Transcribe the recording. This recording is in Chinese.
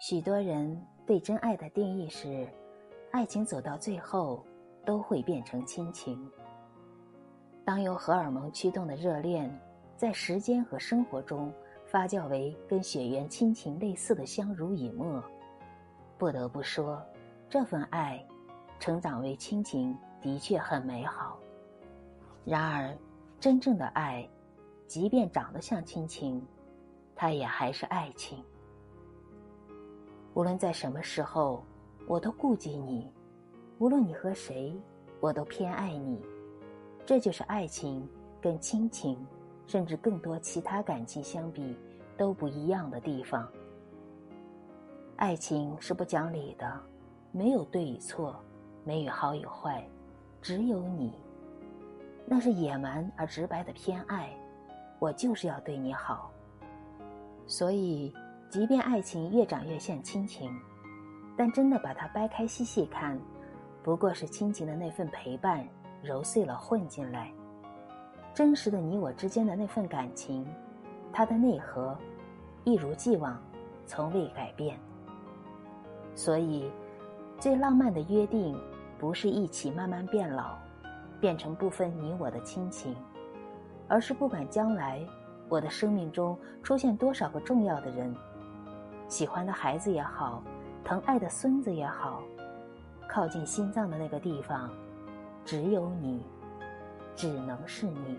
许多人对真爱的定义是，爱情走到最后都会变成亲情。当由荷尔蒙驱动的热恋，在时间和生活中发酵为跟血缘亲情类似的相濡以沫，不得不说，这份爱成长为亲情的确很美好。然而，真正的爱，即便长得像亲情，它也还是爱情。无论在什么时候，我都顾及你；无论你和谁，我都偏爱你。这就是爱情跟亲情，甚至更多其他感情相比都不一样的地方。爱情是不讲理的，没有对与错，没有好与坏，只有你。那是野蛮而直白的偏爱，我就是要对你好。所以。即便爱情越长越像亲情，但真的把它掰开细细看，不过是亲情的那份陪伴揉碎了混进来。真实的你我之间的那份感情，它的内核一如既往，从未改变。所以，最浪漫的约定，不是一起慢慢变老，变成不分你我的亲情，而是不管将来我的生命中出现多少个重要的人。喜欢的孩子也好，疼爱的孙子也好，靠近心脏的那个地方，只有你，只能是你。